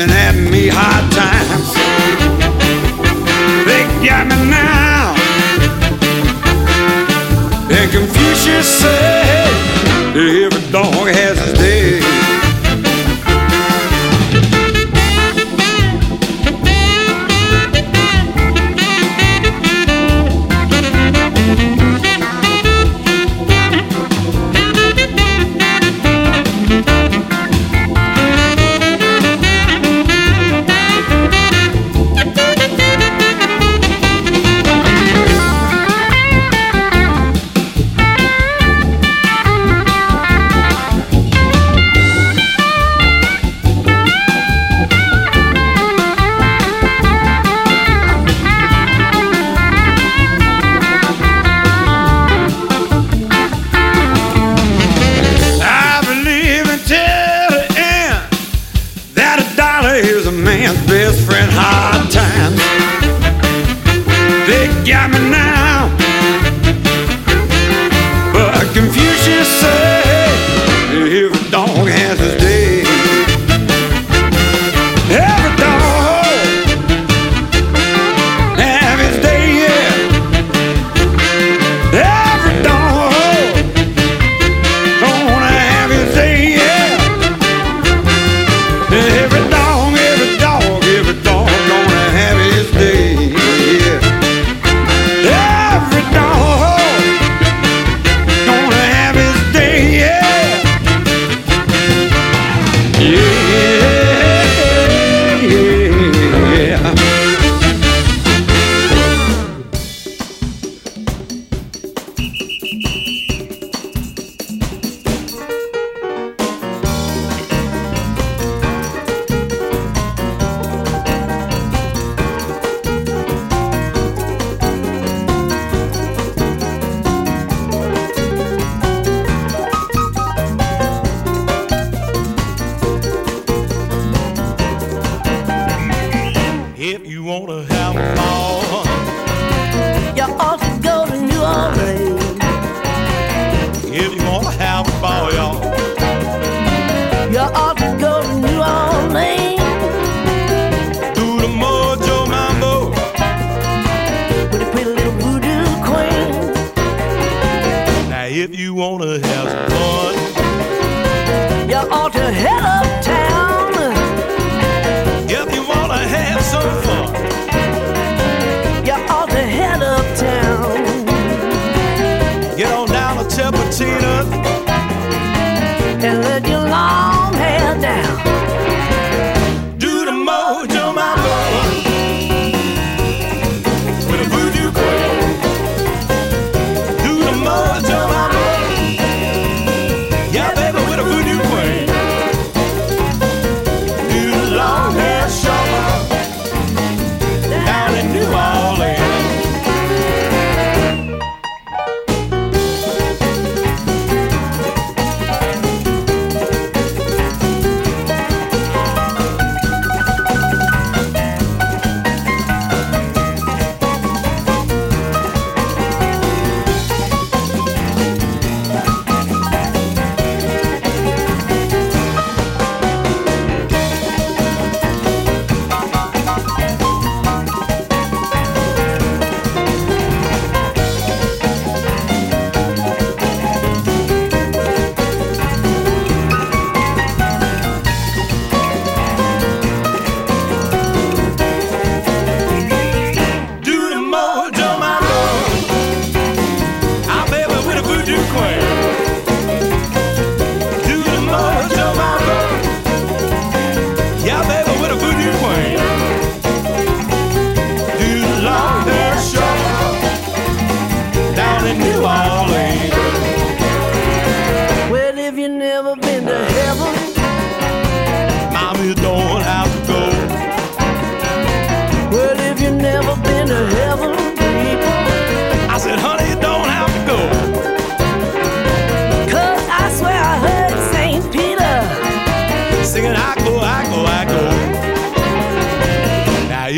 dancing at me hard times. They got me now. And Confucius said,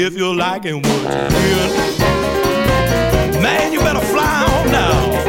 if you're liking what you feel. Man, you better fly on now.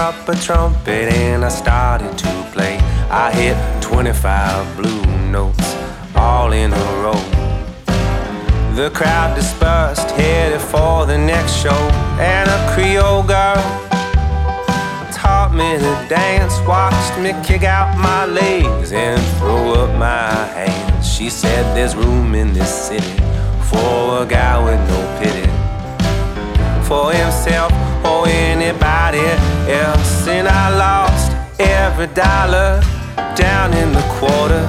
Up a trumpet and I started to play. I hit 25 blue notes all in a row. The crowd dispersed, headed for the next show, and a Creole girl taught me to dance, watched me kick out my legs and throw up my hands. She said there's room in this city for a guy with no pity for himself or anybody else. And I lost every dollar down in the quarter.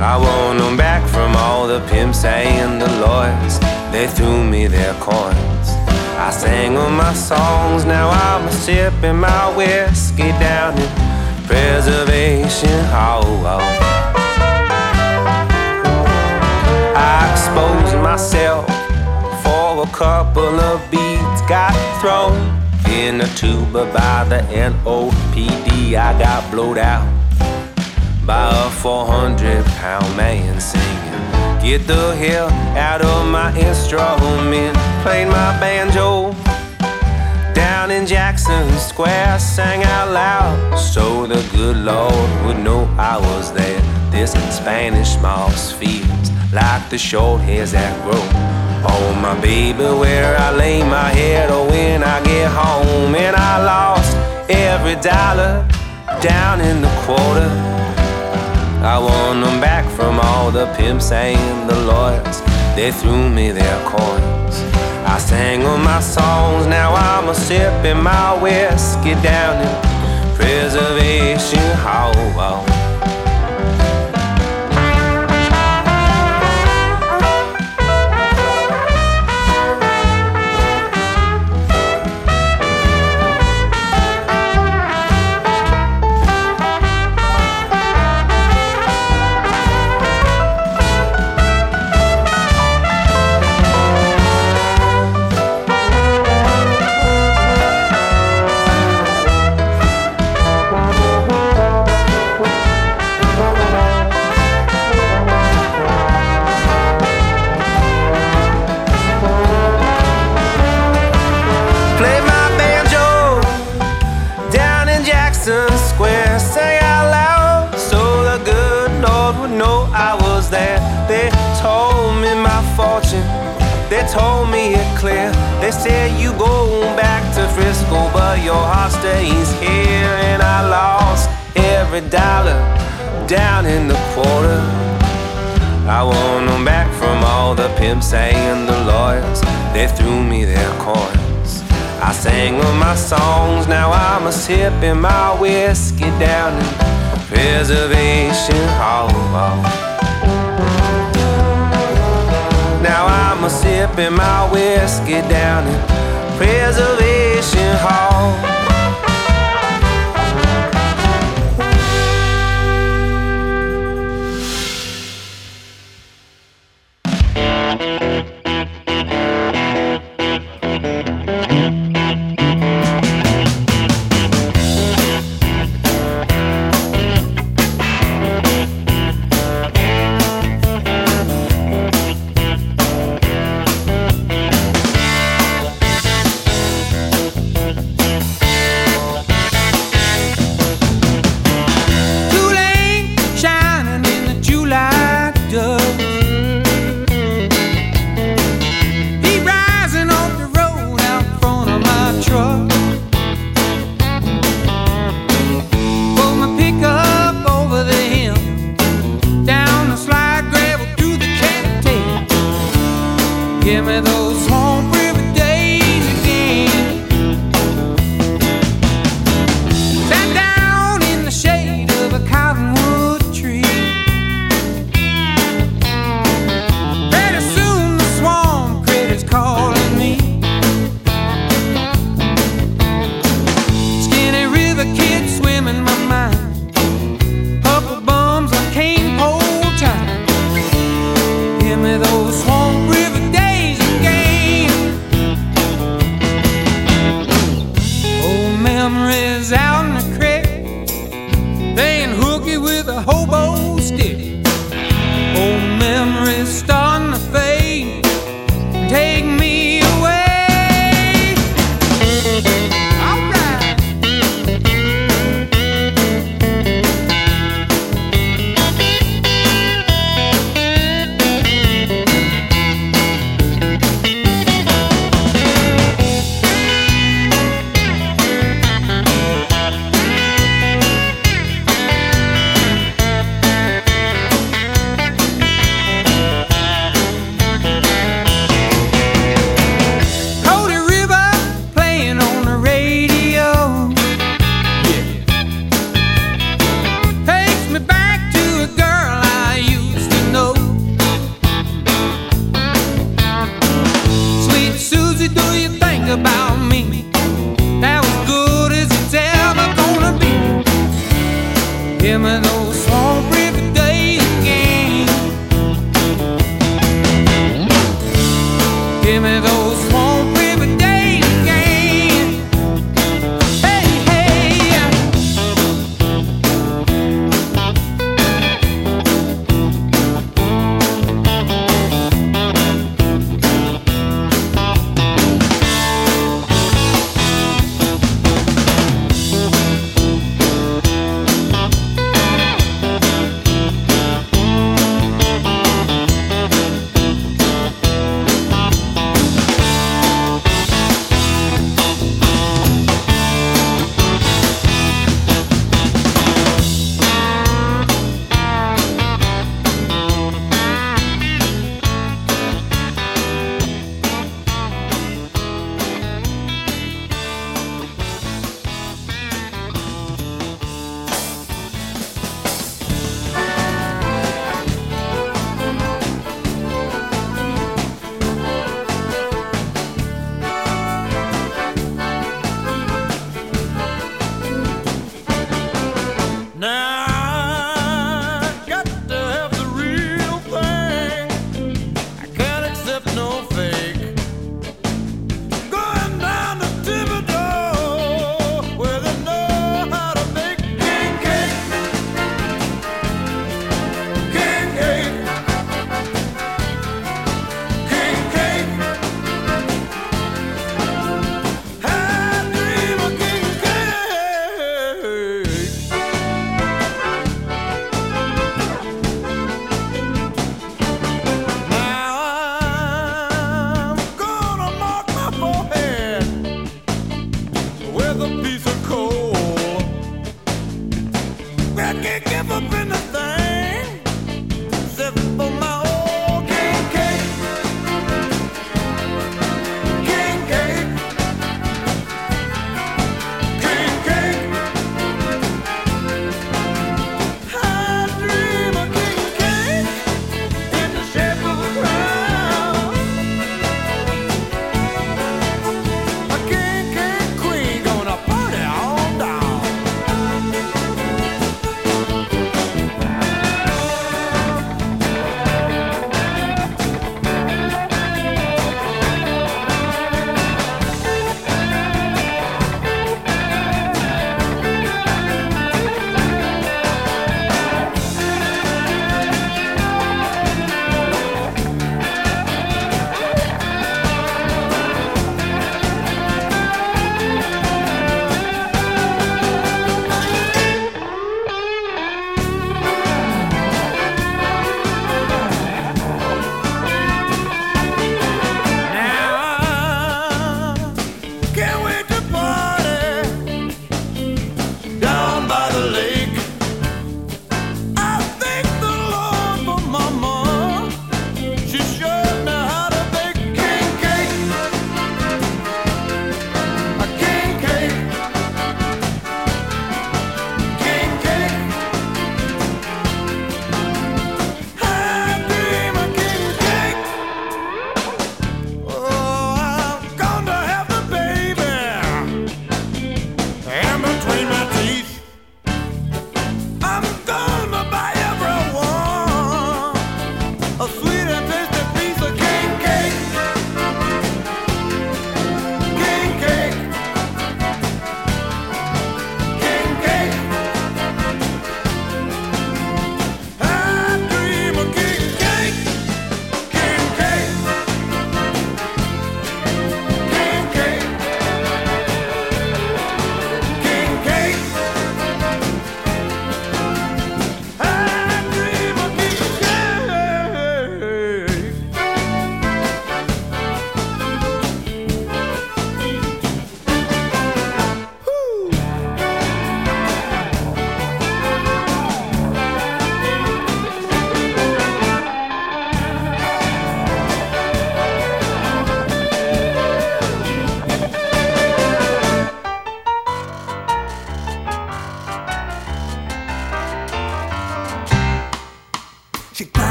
I want them back from all the pimps and the lawyers. They threw me their coins. I sang all my songs, now I'm sipping my whiskey down in Preservation Hall. I exposed myself a couple of beats, got thrown in a tuba by the NOPD. I got blowed out by a 400 pound man singing. Get the hell out of my instrument. Played my banjo down in Jackson Square. Sang out loud so the good Lord would know I was there. This Spanish moss feels like the short hairs that grow. Oh, my baby, where I lay my head, or when I get home, and I lost every dollar down in the quarter. I want them back from all the pimps and the lawyers. They threw me their coins. I sang all my songs, now I'm a sipping my whiskey down in Preservation Hall.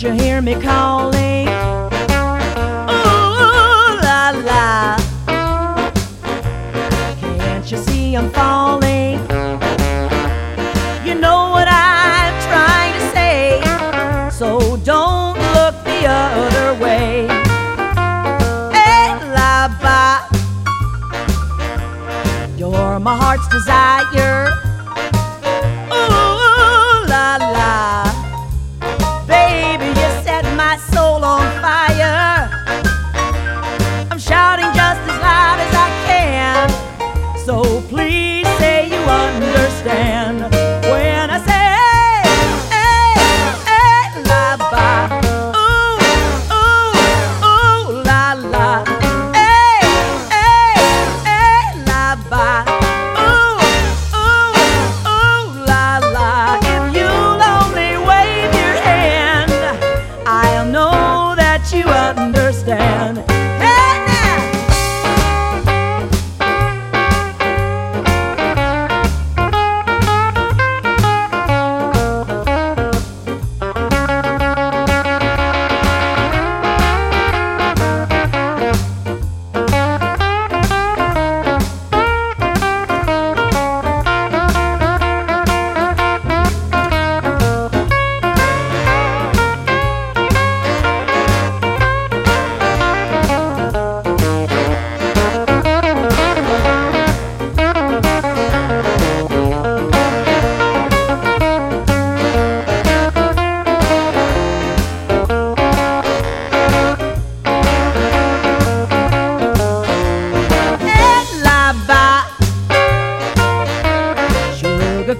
Don't you hear me calling? Ooh la la. Can't you see I'm falling? You know what I'm trying to say. So don't look the other way. Hey la ba. You're my heart's desire.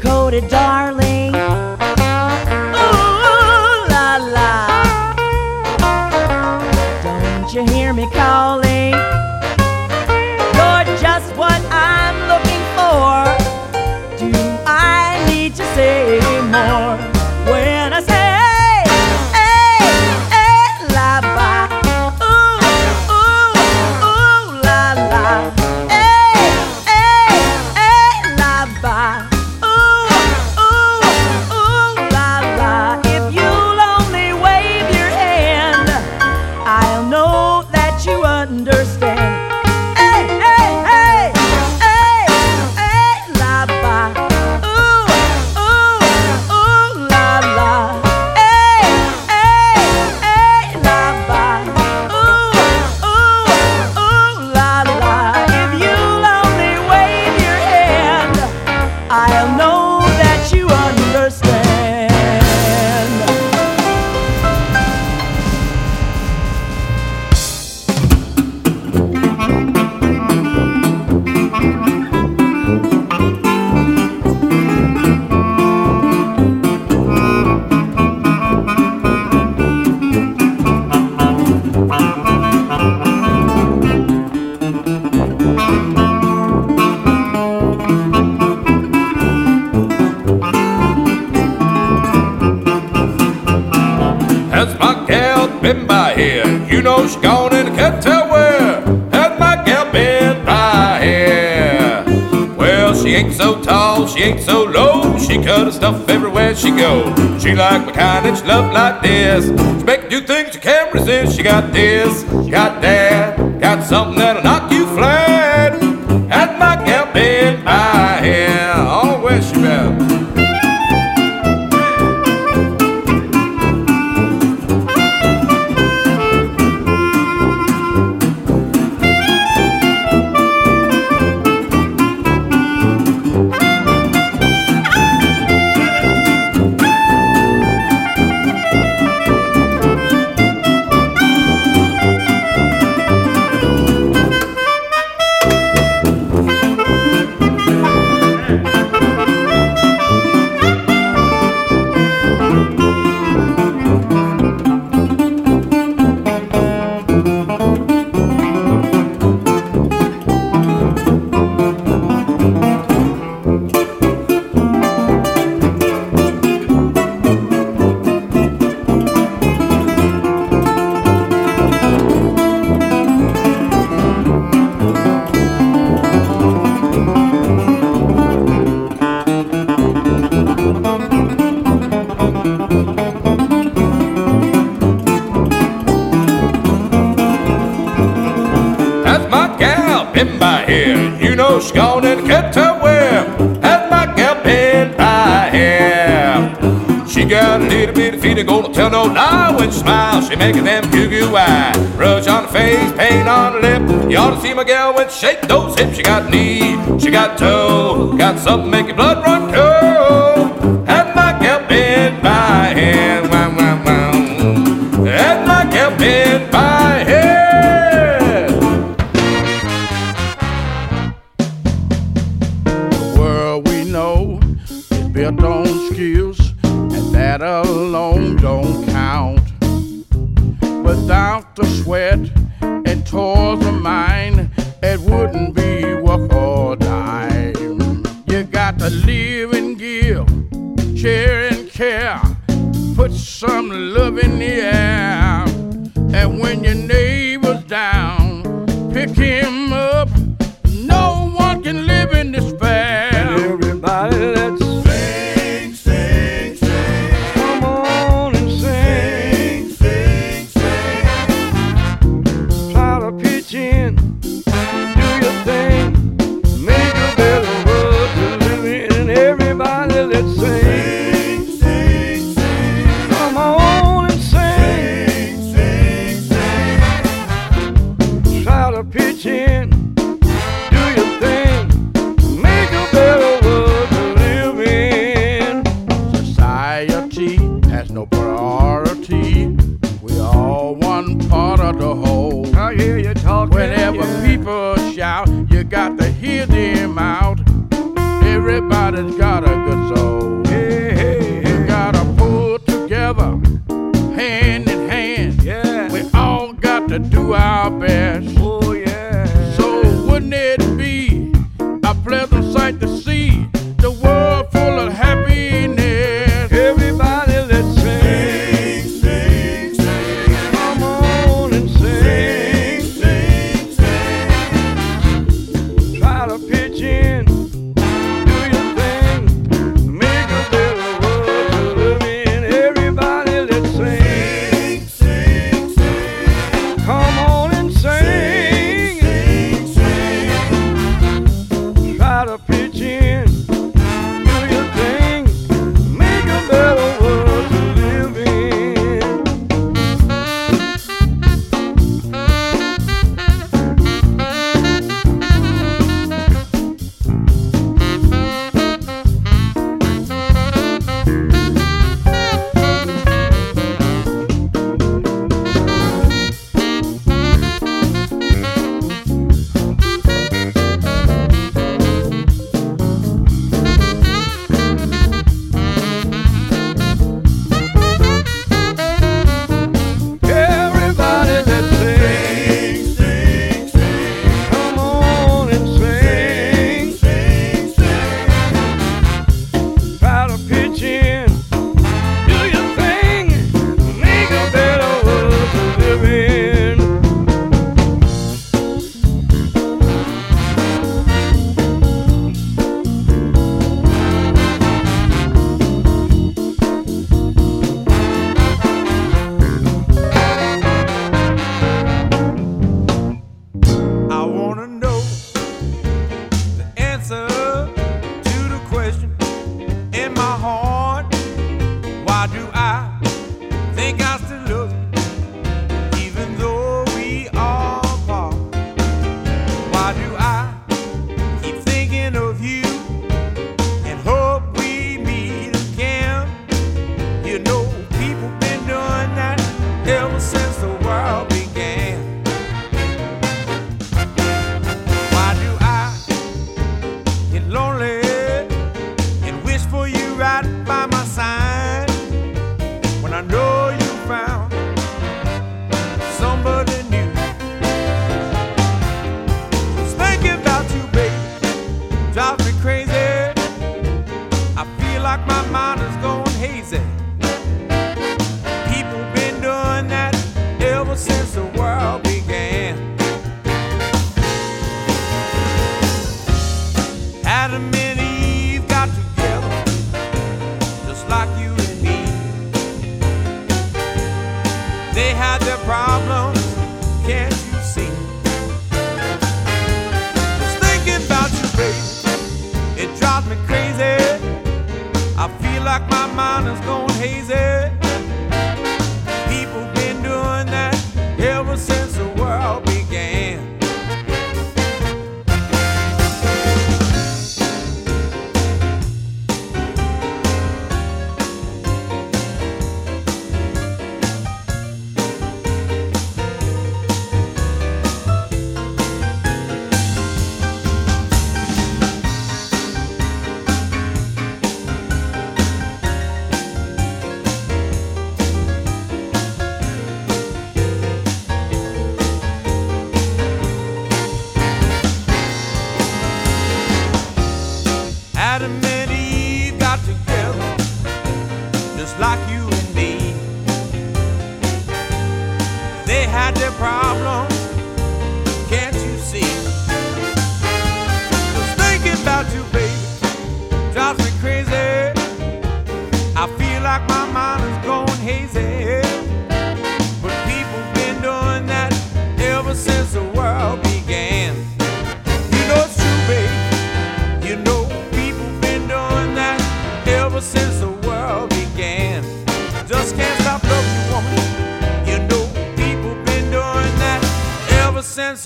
Coated, darling. She love like this. Make you think you can't resist. She got this, she got that, got something that'll knock you flat. No when she making them goo goo eye. Rush on the face, paint on the lip. You ought to see my gal when she shake those hips. She got knee, she got toe, got something make your blood run cold. That's my gal been by here. Wow, wow, wow. That's my gal been by here. The world we know is built on skills, and that alone don't. Without the sweat and toils of mine, it wouldn't be worth a dime. You got to live and give, share and care, put some love in the air. And when your neighbor's down, pick him up. Everybody's got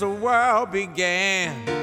the world began.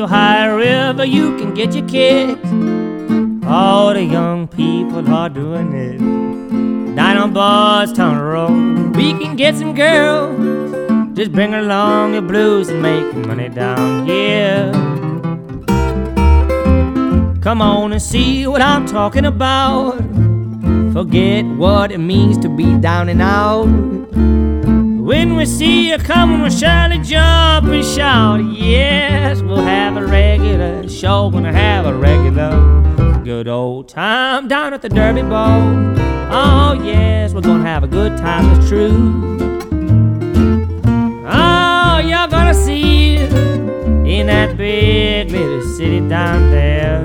Ohio River, you can get your kicks. All the young people are doing it. Down on bars, Bardstown Road, we can get some girls. Just bring along your blues and make money down here. Come on and see what I'm talking about. Forget what it means to be down and out. When we see you coming, we'll surely jump and shout. Yes, we'll have a regular show. Gonna have a regular good old time down at the Derby Bowl. Oh, yes, we're gonna have a good time, it's true. Oh, you're gonna see it in that big little city down there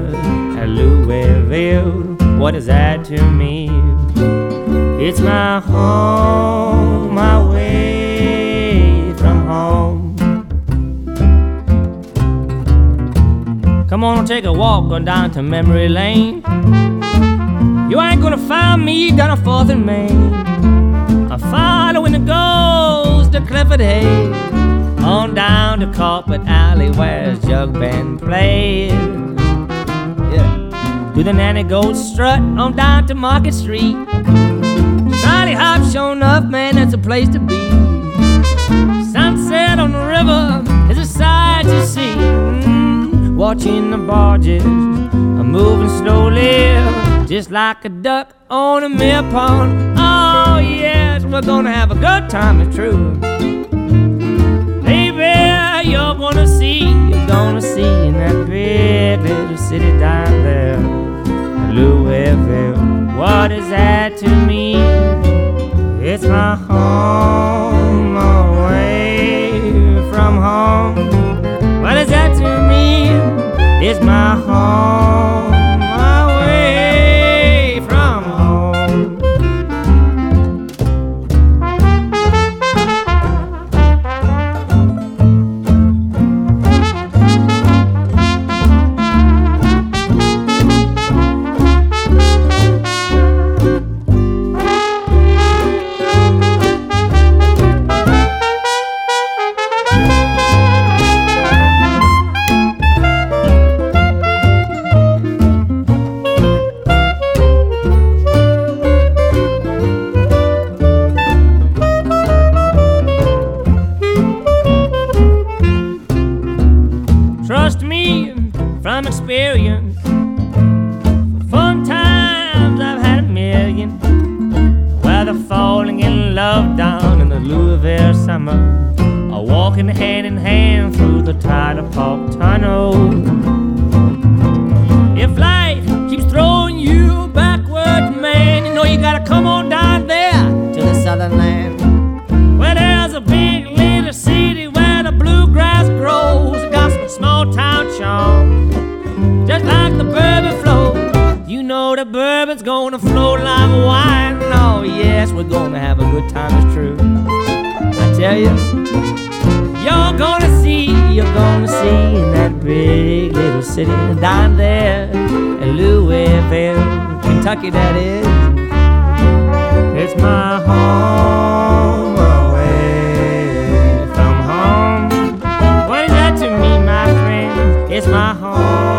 at Louisville. What is that to me? It's my home, my Come on, take a walk on down to memory lane. You ain't gonna find me down on Fourth and Main. I'm following the ghost of Clifford Hayes on down to Carpet Alley where Jug Band plays. Yeah. To the Nanny Goat Strut on down to Market Street. Charlie Hop shown up, man, that's a place to be. Sunset on the river is a sight to see. Watching the barges are moving slowly, just like a duck on a mill pond. Oh, yes, we're gonna have a good time, it's true. Baby, you're gonna see, you're gonna see in that big little city down there, Louisville. What is that to me? It's my home It's my home home